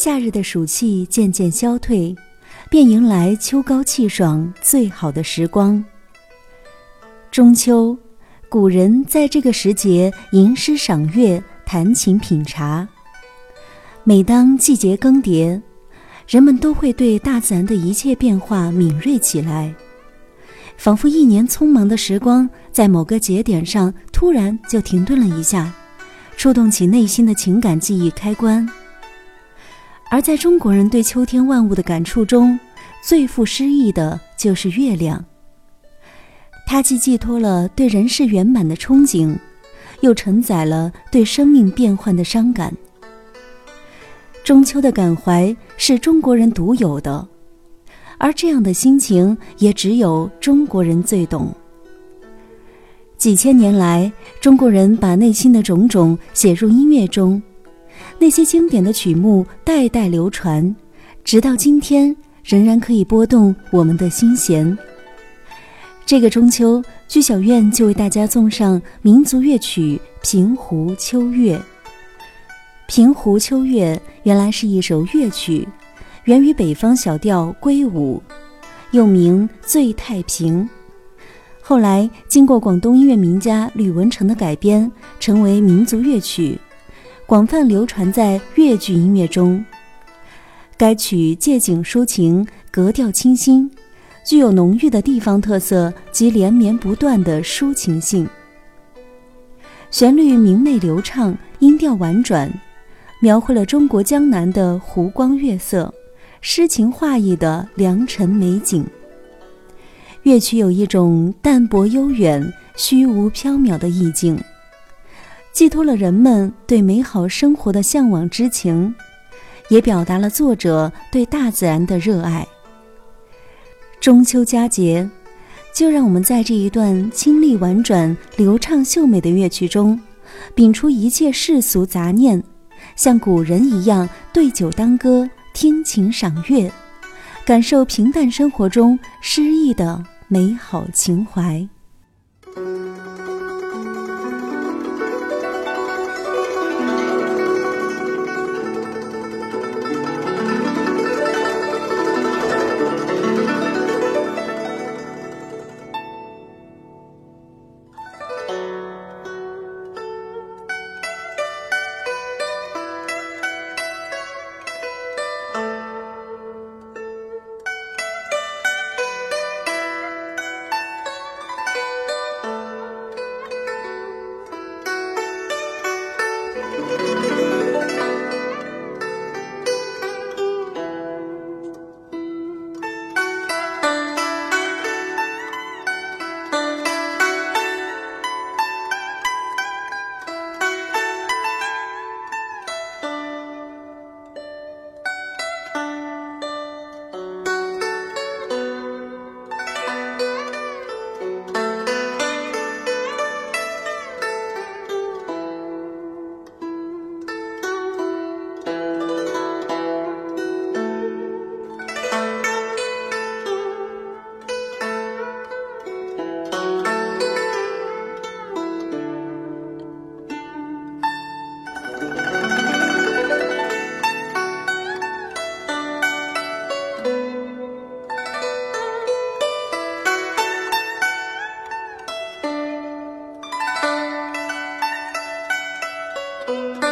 夏日的暑气渐渐消退，便迎来秋高气爽、最好的时光。中秋，古人在这个时节吟诗赏月、弹琴品茶。每当季节更迭，人们都会对大自然的一切变化敏锐起来，仿佛一年匆忙的时光在某个节点上突然就停顿了一下，触动起内心的情感记忆开关。而在中国人对秋天万物的感触中，最富诗意的就是月亮。它既寄托了对人世圆满的憧憬，又承载了对生命变幻的伤感。中秋的感怀是中国人独有的，而这样的心情也只有中国人最懂。几千年来，中国人把内心的种种写入音乐中，那些经典的曲目代代流传，直到今天仍然可以拨动我们的心弦。这个中秋，居小院就为大家送上民族乐曲《平湖秋月》。《平湖秋月》原来是一首乐曲，源于北方小调归舞，又名《醉太平》。后来经过广东音乐名家吕文成的改编，成为民族乐曲，广泛流传在粤剧音乐中。该曲借景抒情，格调清新。具有浓郁的地方特色及连绵不断的抒情性，旋律明媚流畅，音调婉转，描绘了中国江南的湖光月色，诗情画意的良辰美景。乐曲有一种淡泊悠远、虚无缥缈的意境，寄托了人们对美好生活的向往之情，也表达了作者对大自然的热爱。中秋佳节，就让我们在这一段清丽婉转、流畅秀美的乐曲中，摒除一切世俗杂念，像古人一样对酒当歌、听琴赏月，感受平淡生活中诗意的美好情怀。Bye. You